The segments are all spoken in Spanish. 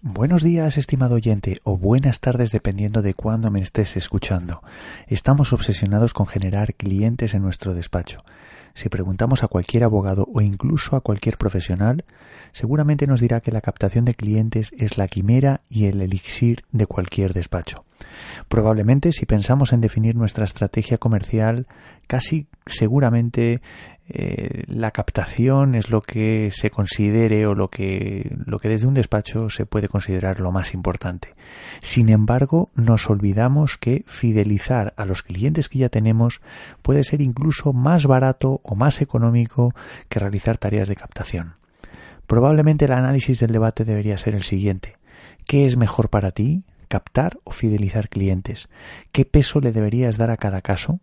Buenos días, estimado oyente, o buenas tardes dependiendo de cuándo me estés escuchando. Estamos obsesionados con generar clientes en nuestro despacho. Si preguntamos a cualquier abogado o incluso a cualquier profesional, seguramente nos dirá que la captación de clientes es la quimera y el elixir de cualquier despacho. Probablemente si pensamos en definir nuestra estrategia comercial, casi seguramente eh, la captación es lo que se considere o lo que, lo que desde un despacho se puede considerar lo más importante. Sin embargo, nos olvidamos que fidelizar a los clientes que ya tenemos puede ser incluso más barato o más económico que realizar tareas de captación. Probablemente el análisis del debate debería ser el siguiente. ¿Qué es mejor para ti? ¿Captar o fidelizar clientes? ¿Qué peso le deberías dar a cada caso?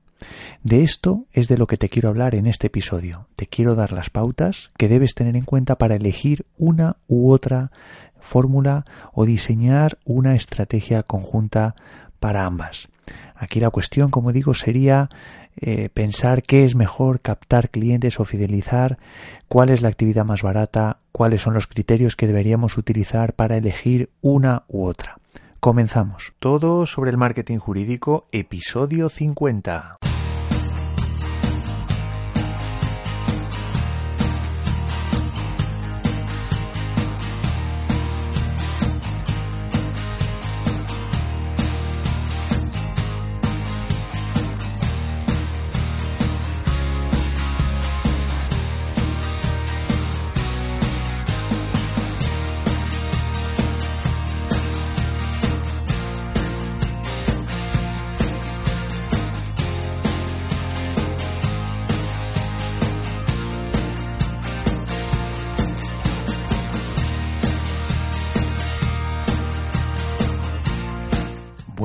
De esto es de lo que te quiero hablar en este episodio. Te quiero dar las pautas que debes tener en cuenta para elegir una u otra fórmula o diseñar una estrategia conjunta para ambas. Aquí la cuestión, como digo, sería eh, pensar qué es mejor captar clientes o fidelizar, cuál es la actividad más barata, cuáles son los criterios que deberíamos utilizar para elegir una u otra. Comenzamos. Todo sobre el marketing jurídico, episodio 50.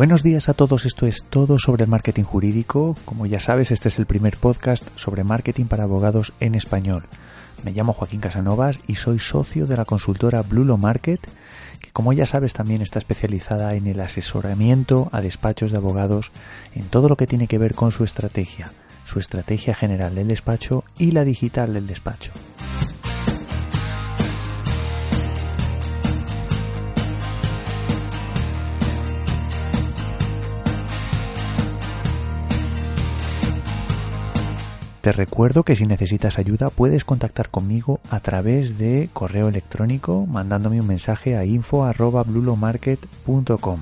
Buenos días a todos, esto es todo sobre el marketing jurídico. Como ya sabes, este es el primer podcast sobre marketing para abogados en español. Me llamo Joaquín Casanovas y soy socio de la consultora Blulo Market, que como ya sabes también está especializada en el asesoramiento a despachos de abogados en todo lo que tiene que ver con su estrategia, su estrategia general del despacho y la digital del despacho. Te recuerdo que si necesitas ayuda puedes contactar conmigo a través de correo electrónico mandándome un mensaje a info@blulomarket.com.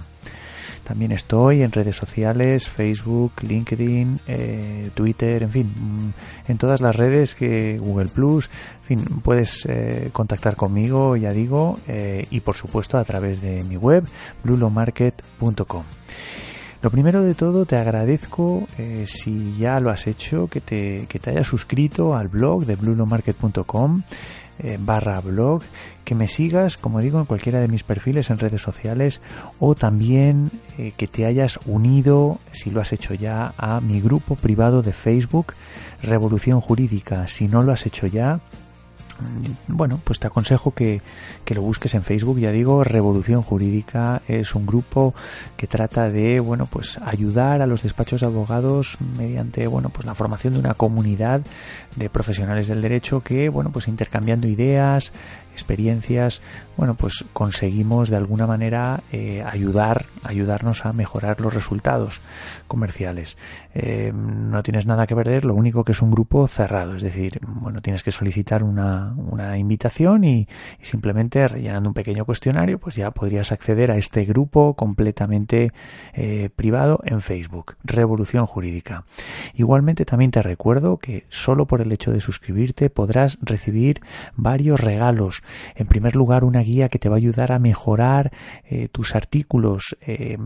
También estoy en redes sociales, Facebook, LinkedIn, eh, Twitter, en fin, en todas las redes que Google Plus, en fin, puedes eh, contactar conmigo, ya digo, eh, y por supuesto a través de mi web, blulomarket.com. Lo primero de todo, te agradezco eh, si ya lo has hecho, que te, que te hayas suscrito al blog de blulomarket.com eh, barra blog, que me sigas, como digo, en cualquiera de mis perfiles en redes sociales o también eh, que te hayas unido, si lo has hecho ya, a mi grupo privado de Facebook, Revolución Jurídica. Si no lo has hecho ya, bueno, pues te aconsejo que, que, lo busques en Facebook. Ya digo, Revolución Jurídica es un grupo que trata de, bueno, pues ayudar a los despachos de abogados mediante, bueno, pues la formación de una comunidad de profesionales del derecho que, bueno, pues intercambiando ideas, experiencias, bueno, pues conseguimos de alguna manera eh, ayudar, ayudarnos a mejorar los resultados comerciales. Eh, no tienes nada que perder, lo único que es un grupo cerrado, es decir, bueno, tienes que solicitar una, una invitación y, simplemente rellenando un pequeño cuestionario, pues ya podrías acceder a este grupo completamente eh, privado en Facebook, Revolución Jurídica. Igualmente también te recuerdo que solo por el hecho de suscribirte podrás recibir varios regalos en primer lugar, una guía que te va a ayudar a mejorar eh, tus artículos eh,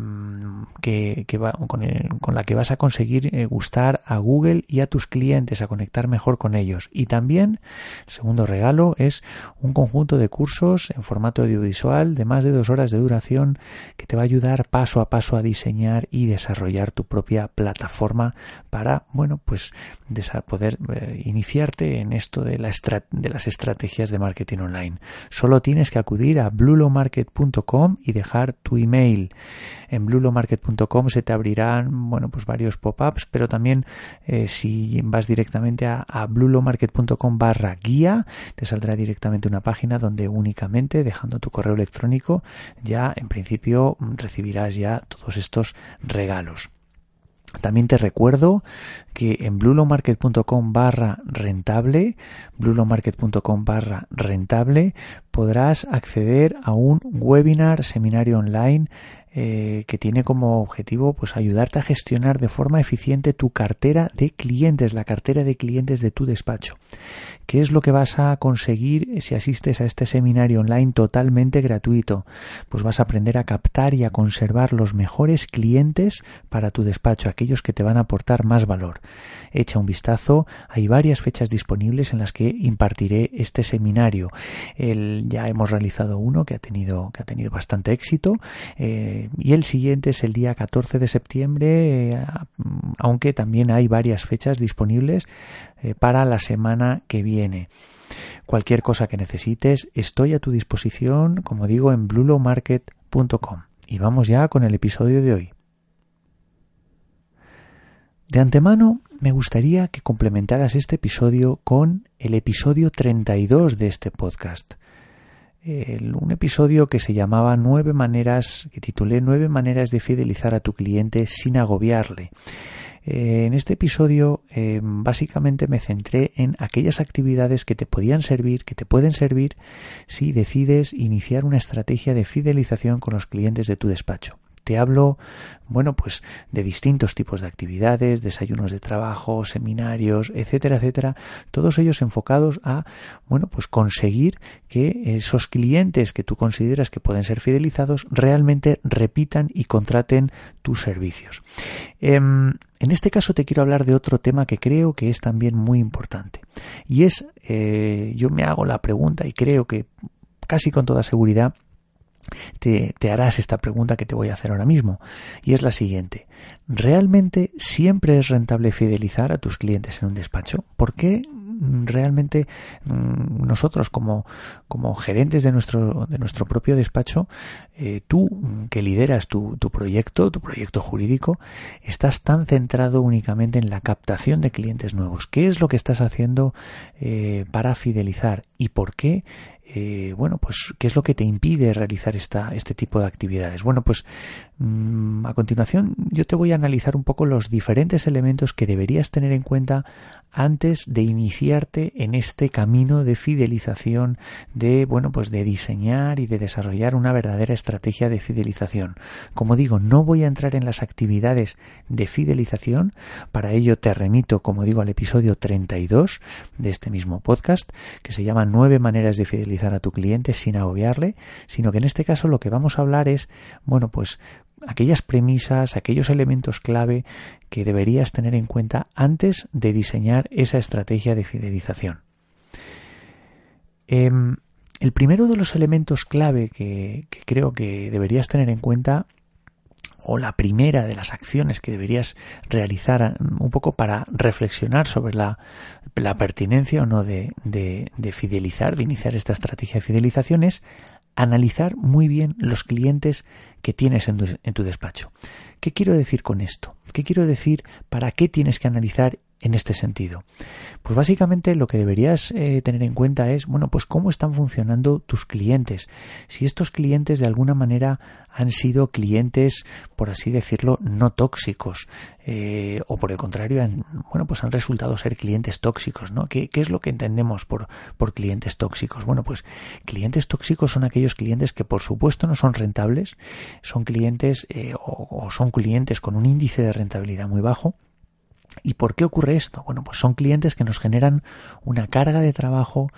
que, va, con, la que vas a conseguir eh, gustar a Google y a tus clientes, a conectar mejor con ellos. Y también, segundo regalo es un conjunto de cursos en formato audiovisual de más de dos horas de duración que te va a ayudar paso a paso a diseñar y desarrollar tu propia plataforma para, bueno, pues poder iniciarte en esto de, la de las estrategias de marketing online. Solo tienes que acudir a blulomarket.com y dejar tu email. En blulomarket.com se te abrirán, bueno, pues varios pop-ups, pero también eh, si vas directamente a, a blulomarket.com barra guía, te saldrá directamente una página donde únicamente dejando tu correo electrónico ya en principio recibirás ya todos estos regalos. También te recuerdo que en blulomarket.com barra rentable, blulomarket.com barra rentable, podrás acceder a un webinar, seminario online eh, que tiene como objetivo pues ayudarte a gestionar de forma eficiente tu cartera de clientes, la cartera de clientes de tu despacho. ¿Qué es lo que vas a conseguir si asistes a este seminario online totalmente gratuito? Pues vas a aprender a captar y a conservar los mejores clientes para tu despacho, aquellos que te van a aportar más valor. Echa un vistazo, hay varias fechas disponibles en las que impartiré este seminario. Ya hemos realizado uno que ha tenido, que ha tenido bastante éxito. Eh, y el siguiente es el día 14 de septiembre, eh, aunque también hay varias fechas disponibles eh, para la semana que viene. Cualquier cosa que necesites, estoy a tu disposición, como digo, en blulomarket.com. Y vamos ya con el episodio de hoy. De antemano, me gustaría que complementaras este episodio con el episodio 32 de este podcast un episodio que se llamaba Nueve maneras, que titulé Nueve maneras de fidelizar a tu cliente sin agobiarle. Eh, en este episodio eh, básicamente me centré en aquellas actividades que te podían servir, que te pueden servir si decides iniciar una estrategia de fidelización con los clientes de tu despacho. Hablo, bueno, pues de distintos tipos de actividades, desayunos de trabajo, seminarios, etcétera, etcétera, todos ellos enfocados a, bueno, pues conseguir que esos clientes que tú consideras que pueden ser fidelizados realmente repitan y contraten tus servicios. Em, en este caso te quiero hablar de otro tema que creo que es también muy importante. Y es, eh, yo me hago la pregunta y creo que casi con toda seguridad te, harás esta pregunta que te voy a hacer ahora mismo. Y es la siguiente. ¿Realmente siempre es rentable fidelizar a tus clientes en un despacho? ¿Por qué realmente mm, nosotros como, como gerentes de nuestro, de nuestro propio despacho, eh, tú que lideras tu, tu proyecto, tu proyecto jurídico, estás tan centrado únicamente en la captación de clientes nuevos. ¿Qué es lo que estás haciendo eh, para fidelizar y por qué eh, bueno, pues, ¿qué es lo que te impide realizar esta, este tipo de actividades? Bueno, pues mm, a continuación yo te voy a analizar un poco los diferentes elementos que deberías tener en cuenta antes de iniciarte en este camino de fidelización, de, bueno, pues de diseñar y de desarrollar una verdadera estrategia de fidelización. Como digo, no voy a entrar en las actividades de fidelización, para ello te remito, como digo, al episodio 32 de este mismo podcast, que se llama Nueve maneras de fidelizar a tu cliente sin agobiarle, sino que en este caso lo que vamos a hablar es, bueno, pues aquellas premisas, aquellos elementos clave que deberías tener en cuenta antes de diseñar esa estrategia de fidelización. Em, el primero de los elementos clave que, creo que deberías tener en cuenta o la primera de las acciones que deberías realizar un poco para reflexionar sobre la, pertinencia o no de, de, fidelizar, de iniciar esta estrategia de fidelización es analizar muy bien los clientes que tienes en tu, despacho. ¿Qué quiero decir con esto? ¿Qué quiero decir para qué tienes que analizar en este sentido? Pues básicamente lo que deberías eh, tener en cuenta es, bueno, pues cómo están funcionando tus clientes. Si estos clientes de alguna manera han sido clientes, por así decirlo, no tóxicos, eh, o por el contrario, han, bueno, pues han resultado ser clientes tóxicos, ¿no? ¿Qué, es lo que entendemos por, por clientes tóxicos? Bueno, pues clientes tóxicos son aquellos clientes que por supuesto no son rentables, son clientes eh, o son clientes con un índice de rentabilidad muy bajo, ¿Y por qué ocurre esto? Bueno, pues son clientes que nos generan una carga de trabajo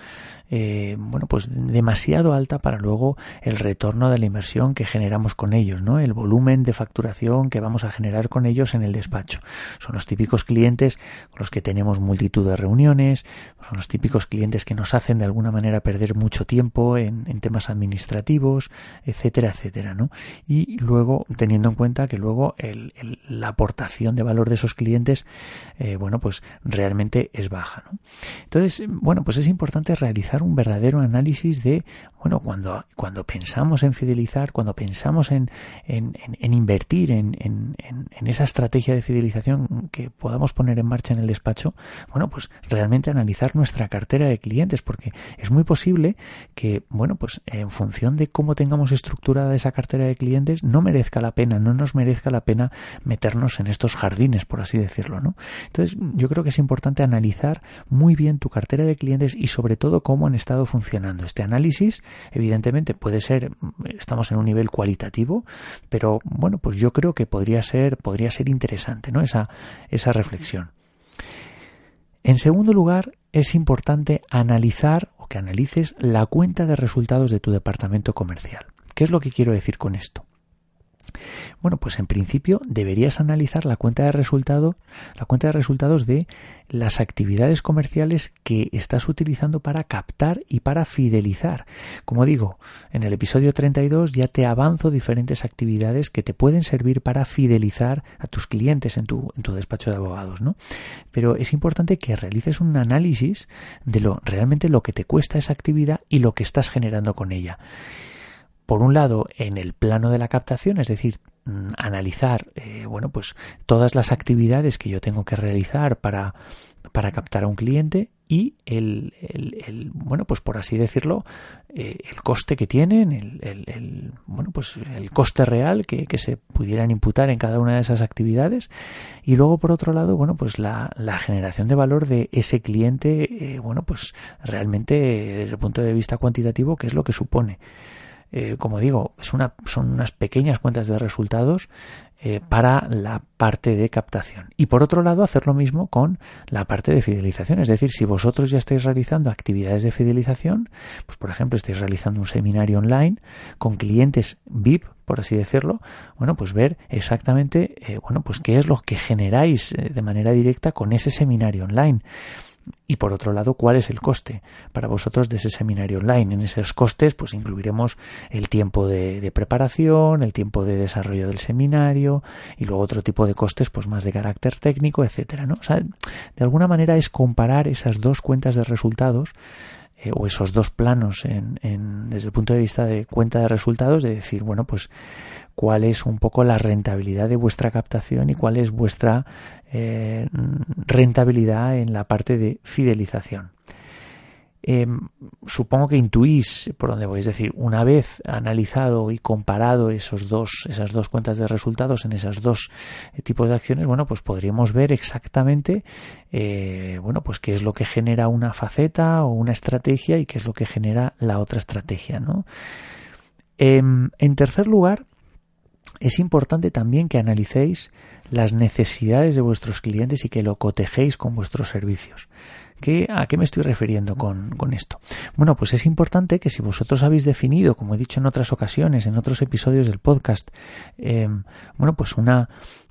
eh, bueno, pues demasiado alta para luego el retorno de la inversión que generamos con ellos, ¿no? El volumen de facturación que vamos a generar con ellos en el despacho. Son los típicos clientes con los que tenemos multitud de reuniones, son los típicos clientes que nos hacen de alguna manera perder mucho tiempo en, temas administrativos, etcétera, etcétera, ¿no? Y luego, teniendo en cuenta que luego la aportación de valor de esos clientes, eh, bueno, pues realmente es baja. Entonces, bueno, pues es importante realizar un verdadero análisis de, bueno, cuando, cuando pensamos en fidelizar, cuando pensamos en, en, en invertir en, en, esa estrategia de fidelización que podamos poner en marcha en el despacho, bueno, pues realmente analizar nuestra cartera de clientes, porque es muy posible que, bueno, pues en función de cómo tengamos estructurada esa cartera de clientes, no merezca la pena, no nos merezca la pena meternos en estos jardines, por así decirlo, ¿no? Entonces, yo creo que es importante analizar muy bien tu cartera de clientes y sobre todo cómo han estado funcionando. Este análisis, evidentemente, puede ser, estamos en un nivel cualitativo, pero bueno, pues yo creo que podría ser, podría ser interesante, ¿no? Esa, esa reflexión. En segundo lugar, es importante analizar o que analices la cuenta de resultados de tu departamento comercial. ¿Qué es lo que quiero decir con esto? Bueno, pues en principio deberías analizar la cuenta de resultados, la cuenta de resultados de las actividades comerciales que estás utilizando para captar y para fidelizar. Como digo, en el episodio 32 ya te avanzo diferentes actividades que te pueden servir para fidelizar a tus clientes en tu, despacho de abogados, ¿no? Pero es importante que realices un análisis de lo realmente lo que te cuesta esa actividad y lo que estás generando con ella por un lado, en el plano de la captación, es decir, mm, analizar, eh, bueno, pues todas las actividades que yo tengo que realizar para, para captar a un cliente y el, el, bueno, pues por así decirlo, eh, el coste que tienen, el, bueno, pues el coste real que, que, se pudieran imputar en cada una de esas actividades y luego por otro lado, bueno, pues la, la generación de valor de ese cliente, eh, bueno, pues realmente desde el punto de vista cuantitativo, qué es lo que supone. Eh, como digo, son unas pequeñas cuentas de resultados eh, para la parte de captación. Y por otro lado, hacer lo mismo con la parte de fidelización. Es decir, si vosotros ya estáis realizando actividades de fidelización, pues por ejemplo, estáis realizando un seminario online con clientes VIP, por así decirlo, bueno, pues ver exactamente, eh, bueno, pues qué es lo que generáis de manera directa con ese seminario online y por otro lado, cuál es el coste para vosotros de ese seminario online. En esos costes, pues incluiremos el tiempo de, preparación, el tiempo de desarrollo del seminario y luego otro tipo de costes, pues más de carácter técnico, etcétera. ¿no? O sea, de alguna manera es comparar esas dos cuentas de resultados eh, o esos dos planos en, desde el punto de vista de cuenta de resultados, de decir, bueno, pues cuál es un poco la rentabilidad de vuestra captación y cuál es vuestra eh, rentabilidad en la parte de fidelización. Em, supongo que intuís por dónde voy. Es decir, una vez analizado y comparado esos dos, esas dos cuentas de resultados en esas dos eh, tipos de acciones, bueno, pues podríamos ver exactamente, eh, bueno, pues qué es lo que genera una faceta o una estrategia y qué es lo que genera la otra estrategia, ¿no? Em, en tercer lugar, es importante también que analicéis las necesidades de vuestros clientes y que lo cotejéis con vuestros servicios. ¿Qué, ¿A qué me estoy refiriendo con, esto? Bueno, pues es importante que si vosotros habéis definido, como he dicho en otras ocasiones, en otros episodios del podcast, eh, bueno, pues una,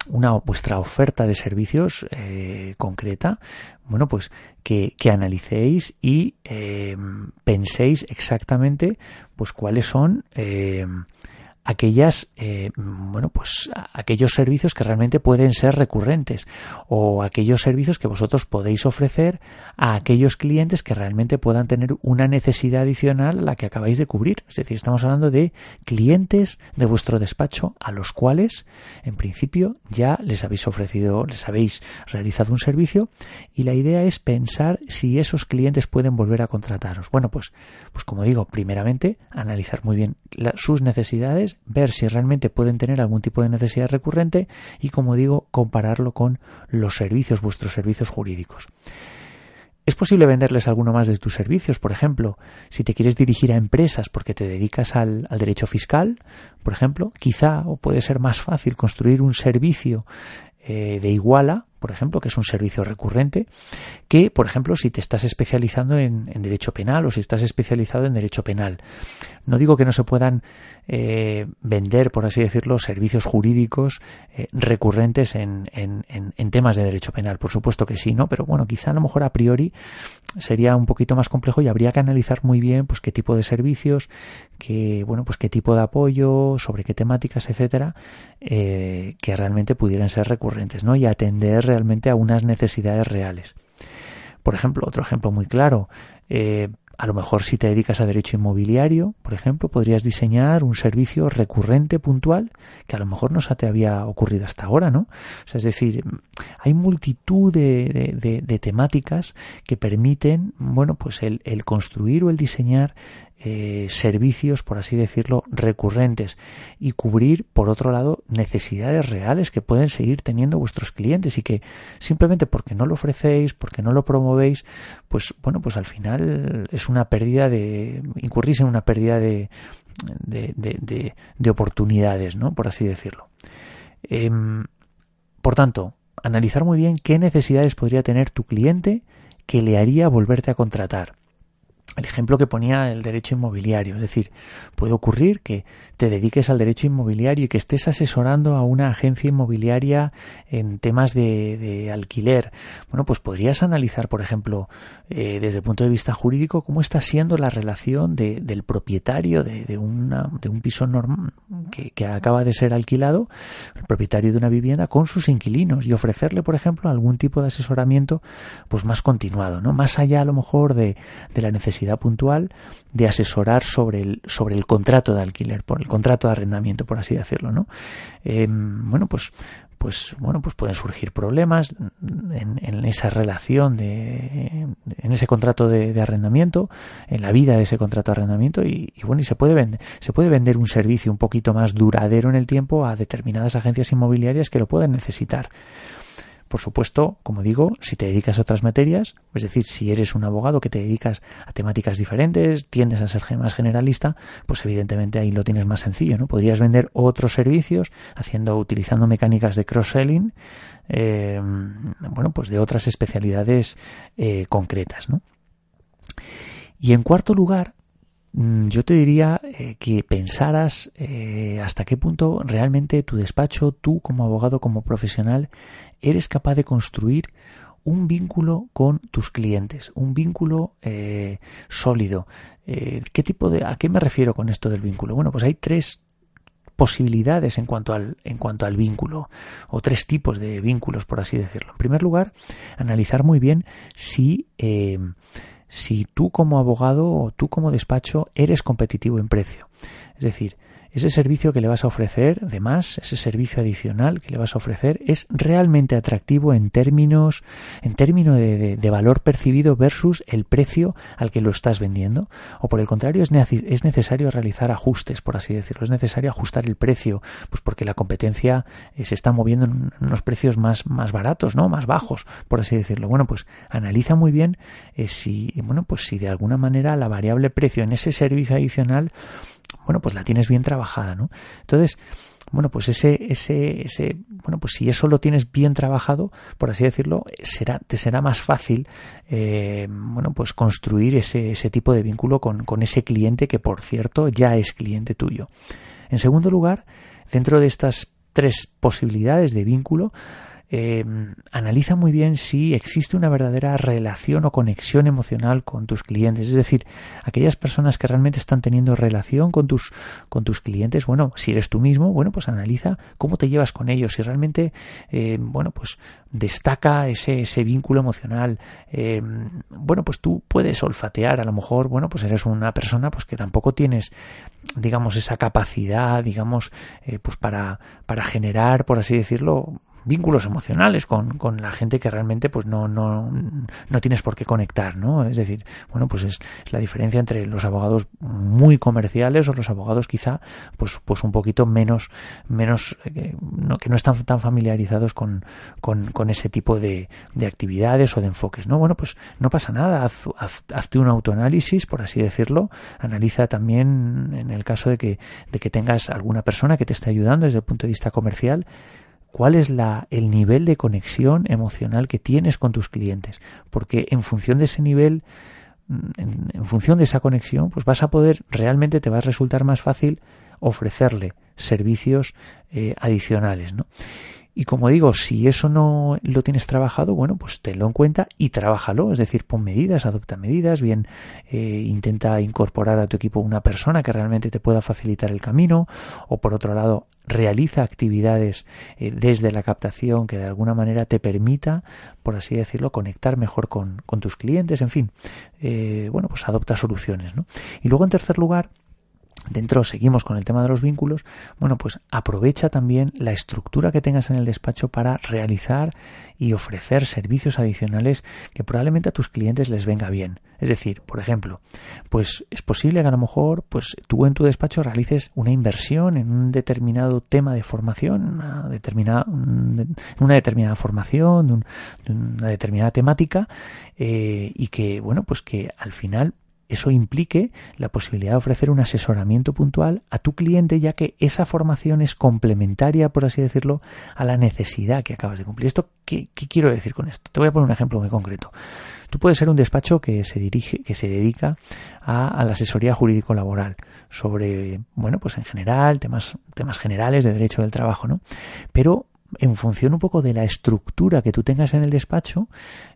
una vuestra oferta de servicios eh, concreta, bueno, pues que, que analicéis y eh, penséis exactamente, pues cuáles son aquellas eh, bueno pues aquellos servicios que realmente pueden ser recurrentes o aquellos servicios que vosotros podéis ofrecer a aquellos clientes que realmente puedan tener una necesidad adicional a la que acabáis de cubrir. Es decir estamos hablando de clientes de vuestro despacho a los cuales en principio ya les habéis ofrecido les habéis realizado un servicio y la idea es pensar si esos clientes pueden volver a contrataros. Bueno pues pues como digo primeramente analizar muy bien sus necesidades ver si realmente pueden tener algún tipo de necesidad recurrente y, como digo, compararlo con los servicios, vuestros servicios jurídicos. Es posible venderles alguno más de tus servicios, por ejemplo, si te quieres dirigir a empresas porque te dedicas al, derecho fiscal, por ejemplo, quizá o puede ser más fácil construir un servicio eh, de iguala por ejemplo, que es un servicio recurrente, que, por ejemplo, si te estás especializando en, derecho penal o si estás especializado en derecho penal. No digo que no se puedan eh, vender, por así decirlo, servicios jurídicos eh, recurrentes en, en, temas de derecho penal. Por supuesto que sí, ¿no? Pero bueno, quizá a lo mejor a priori sería un poquito más complejo y habría que analizar muy bien, pues, qué tipo de servicios, qué, bueno, pues, qué tipo de apoyo, sobre qué temáticas, etcétera, eh, que realmente pudieran ser recurrentes, ¿no? Y atender realmente a unas necesidades reales. Por ejemplo, otro ejemplo muy claro, eh, a lo mejor si te dedicas a derecho inmobiliario, por ejemplo, podrías diseñar un servicio recurrente, puntual, que a lo mejor no se te había ocurrido hasta ahora, ¿no? O sea, es decir, hay multitud de, temáticas que permiten, bueno, pues el, construir o el diseñar eh, servicios, por así decirlo, recurrentes y cubrir, por otro lado, necesidades reales que pueden seguir teniendo vuestros clientes y que simplemente porque no lo ofrecéis, porque no lo promovéis, pues bueno, pues al final es una pérdida de, incurrís en una pérdida de, de, de, oportunidades, ¿no? Por así decirlo. Em, por tanto, analizar muy bien qué necesidades podría tener tu cliente que le haría volverte a contratar el ejemplo que ponía el derecho inmobiliario. Es decir, puede ocurrir que te dediques al derecho inmobiliario y que estés asesorando a una agencia inmobiliaria en temas de, alquiler. Bueno, pues podrías analizar, por ejemplo, eh, desde el punto de vista jurídico, cómo está siendo la relación del propietario de, una, de un piso normal que, que, acaba de ser alquilado, el propietario de una vivienda, con sus inquilinos y ofrecerle, por ejemplo, algún tipo de asesoramiento pues más continuado, ¿no? Más allá a lo mejor de, de la necesidad puntual de asesorar sobre el, sobre el contrato de alquiler, por el contrato de arrendamiento, por así decirlo, ¿no? Eh, bueno, pues pues bueno pues pueden surgir problemas en, esa relación de en ese contrato de, arrendamiento en la vida de ese contrato de arrendamiento y, y, bueno y se puede vender se puede vender un servicio un poquito más duradero en el tiempo a determinadas agencias inmobiliarias que lo pueden necesitar por supuesto, como digo, si te dedicas a otras materias, es decir, si eres un abogado que te dedicas a temáticas diferentes, tiendes a ser más generalista, pues evidentemente ahí lo tienes más sencillo, ¿no? Podrías vender otros servicios haciendo, utilizando mecánicas de cross-selling, eh, bueno, pues de otras especialidades eh, concretas, ¿no? Y en cuarto lugar, mm, yo te diría eh, que pensaras hasta qué punto realmente tu despacho, tú como abogado, como profesional, eres capaz de construir un vínculo con tus clientes, un vínculo eh, sólido. Eh, ¿Qué tipo de, a qué me refiero con esto del vínculo? Bueno, pues hay tres posibilidades en cuanto al en cuanto al vínculo o tres tipos de vínculos por así decirlo. En primer lugar, analizar muy bien si eh, si tú como abogado o tú como despacho eres competitivo en precio. Es decir, ese servicio que le vas a ofrecer, además, ese servicio adicional que le vas a ofrecer, es realmente atractivo en términos, en términos de, valor percibido versus el precio al que lo estás vendiendo. O por el contrario, es, es necesario realizar ajustes, por así decirlo. Es necesario ajustar el precio, pues porque la competencia eh, se está moviendo en unos precios más, más baratos, ¿no? Más bajos, por así decirlo. Bueno, pues analiza muy bien eh, si, bueno, pues si de alguna manera la variable precio en ese servicio adicional bueno, pues la tienes bien trabajada, ¿no? Entonces, bueno, pues ese, ese, ese, bueno, pues si eso lo tienes bien trabajado, por así decirlo, será, te será más fácil, eh, bueno, pues construir ese, ese tipo de vínculo con, con ese cliente que, por cierto, ya es cliente tuyo. En segundo lugar, dentro de estas tres posibilidades de vínculo, eh, analiza muy bien si existe una verdadera relación o conexión emocional con tus clientes. Es decir, aquellas personas que realmente están teniendo relación con tus, con tus clientes, bueno, si eres tú mismo, bueno, pues analiza cómo te llevas con ellos, si realmente, eh, bueno, pues destaca ese, ese vínculo emocional. Eh, bueno, pues tú puedes olfatear, a lo mejor, bueno, pues eres una persona pues que tampoco tienes, digamos, esa capacidad, digamos, pues para, para generar, por así decirlo, vínculos emocionales con, con, la gente que realmente pues no, no, no tienes por qué conectar, ¿no? Es decir, bueno, pues es, la diferencia entre los abogados muy comerciales o los abogados quizá pues, pues un poquito menos, menos eh, no, que no están tan familiarizados con, con, con ese tipo de, de, actividades o de enfoques, ¿no? Bueno, pues no pasa nada, haz, hazte un autoanálisis, por así decirlo, analiza también en el caso de que, de que tengas alguna persona que te esté ayudando desde el punto de vista comercial, cuál es la, el nivel de conexión emocional que tienes con tus clientes, porque en función de ese nivel, mm, en, función de esa conexión, pues vas a poder, realmente te va a resultar más fácil ofrecerle servicios eh, adicionales, ¿no? Y como digo, si eso no lo tienes trabajado, bueno, pues tenlo en cuenta y trabájalo. Es decir, pon medidas, adopta medidas, bien eh, intenta incorporar a tu equipo una persona que realmente te pueda facilitar el camino, o por otro lado, realiza actividades eh, desde la captación que de alguna manera te permita, por así decirlo, conectar mejor con, tus clientes, en fin, eh, bueno, pues adopta soluciones. ¿no? Y luego, en tercer lugar, Dentro seguimos con el tema de los vínculos. Bueno, pues aprovecha también la estructura que tengas en el despacho para realizar y ofrecer servicios adicionales que probablemente a tus clientes les venga bien. Es decir, por ejemplo, pues es posible que a lo mejor pues tú en tu despacho realices una inversión en un determinado tema de formación, una determinada, una determinada formación, una determinada temática eh, y que bueno pues que al final eso implique la posibilidad de ofrecer un asesoramiento puntual a tu cliente, ya que esa formación es complementaria, por así decirlo, a la necesidad que acabas de cumplir. ¿Esto qué, quiero decir con esto? Te voy a poner un ejemplo muy concreto. Tú puedes ser un despacho que se dirige, que se dedica a, la asesoría jurídico laboral sobre, bueno, pues en general, temas, temas generales de derecho del trabajo, ¿no? Pero en función un poco de la estructura que tú tengas en el despacho,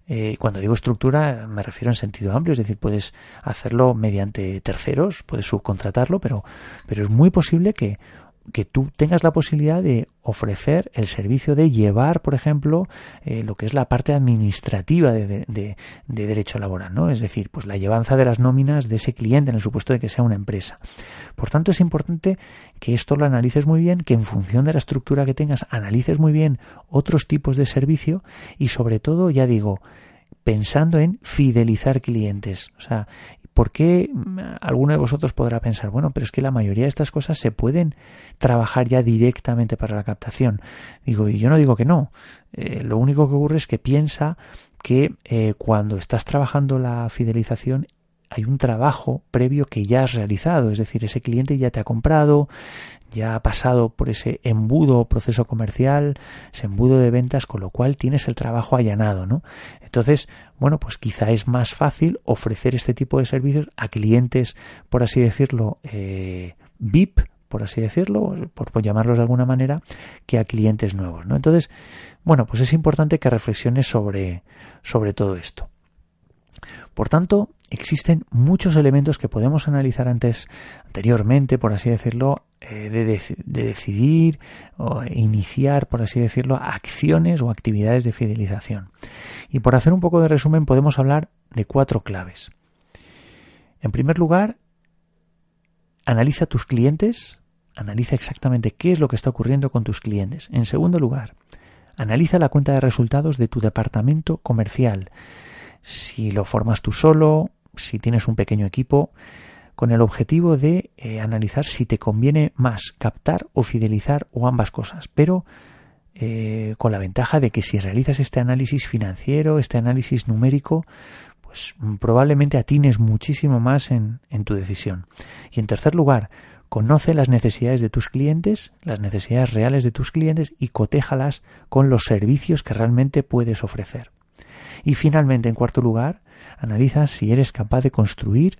eh, cuando digo estructura me refiero en sentido amplio, es decir, puedes hacerlo mediante terceros, puedes subcontratarlo, pero, pero es muy posible que que tú tengas la posibilidad de ofrecer el servicio de llevar, por ejemplo, eh, lo que es la parte administrativa de, de, derecho laboral, ¿no? Es decir, pues la llevanza de las nóminas de ese cliente en el supuesto de que sea una empresa. Por tanto, es importante que esto lo analices muy bien, que en función de la estructura que tengas analices muy bien otros tipos de servicio y sobre todo, ya digo, pensando en fidelizar clientes. ¿Por qué mm, alguno de vosotros podrá pensar, bueno, pero es que la mayoría de estas cosas se pueden trabajar ya directamente para la captación? Digo, y yo no digo que no. Eh, lo único que ocurre es que piensa que eh, cuando estás trabajando la fidelización hay un trabajo previo que ya has realizado, es decir, ese cliente ya te ha comprado, ya ha pasado por ese embudo proceso comercial, ese embudo de ventas, con lo cual tienes el trabajo allanado, ¿no? Entonces, bueno, pues quizá es más fácil ofrecer este tipo de servicios a clientes, por así decirlo, eh, VIP, por así decirlo, por, llamarlos de alguna manera, que a clientes nuevos, ¿no? Entonces, bueno, pues es importante que reflexiones sobre, sobre todo esto. Por tanto, existen muchos elementos que podemos analizar antes, anteriormente, por así decirlo, eh, de, decidir o iniciar, por así decirlo, acciones o actividades de fidelización. Y por hacer un poco de resumen, podemos hablar de cuatro claves. En primer lugar, analiza tus clientes, analiza exactamente qué es lo que está ocurriendo con tus clientes. En segundo lugar, analiza la cuenta de resultados de tu departamento comercial. Si lo formas tú solo, si tienes un pequeño equipo, con el objetivo de eh, analizar si te conviene más captar o fidelizar o ambas cosas, pero eh, con la ventaja de que si realizas este análisis financiero, este análisis numérico, pues probablemente atines muchísimo más en, en tu decisión. Y en tercer lugar, conoce las necesidades de tus clientes, las necesidades reales de tus clientes y cotéjalas con los servicios que realmente puedes ofrecer. Y finalmente, en cuarto lugar, analiza si eres capaz de construir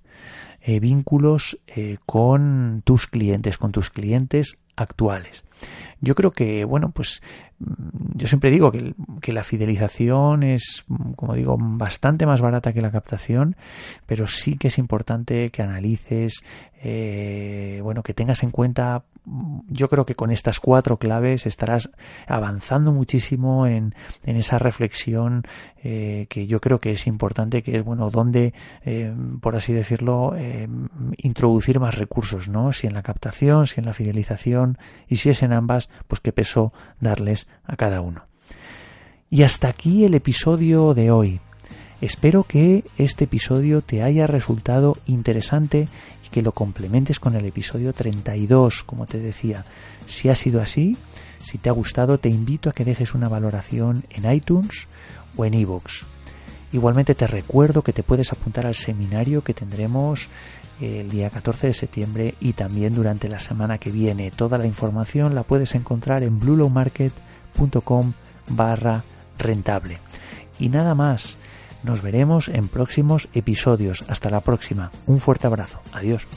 eh, vínculos eh, con tus clientes, con tus clientes actuales. Yo creo que, bueno, pues yo siempre digo que, la fidelización es, como digo, bastante más barata que la captación, pero sí que es importante que analices, eh, bueno, que tengas en cuenta, yo creo que con estas cuatro claves estarás avanzando muchísimo en, esa reflexión que yo creo que es importante, que es, bueno, dónde, eh, por así decirlo, introducir más recursos, ¿no? Si en la captación, si en la fidelización, y si es en ambas, pues qué peso darles a cada uno. Y hasta aquí el episodio de hoy. Espero que este episodio te haya resultado interesante y que lo complementes con el episodio 32, como te decía. Si ha sido así, si te ha gustado, te invito a que dejes una valoración en iTunes o en iVoox. Igualmente te recuerdo que te puedes apuntar al seminario que tendremos el día 14 de septiembre y también durante la semana que viene. Toda la información la puedes encontrar en bluelowmarket.com barra rentable. Y nada más, nos veremos en próximos episodios. Hasta la próxima. Un fuerte abrazo. Adiós.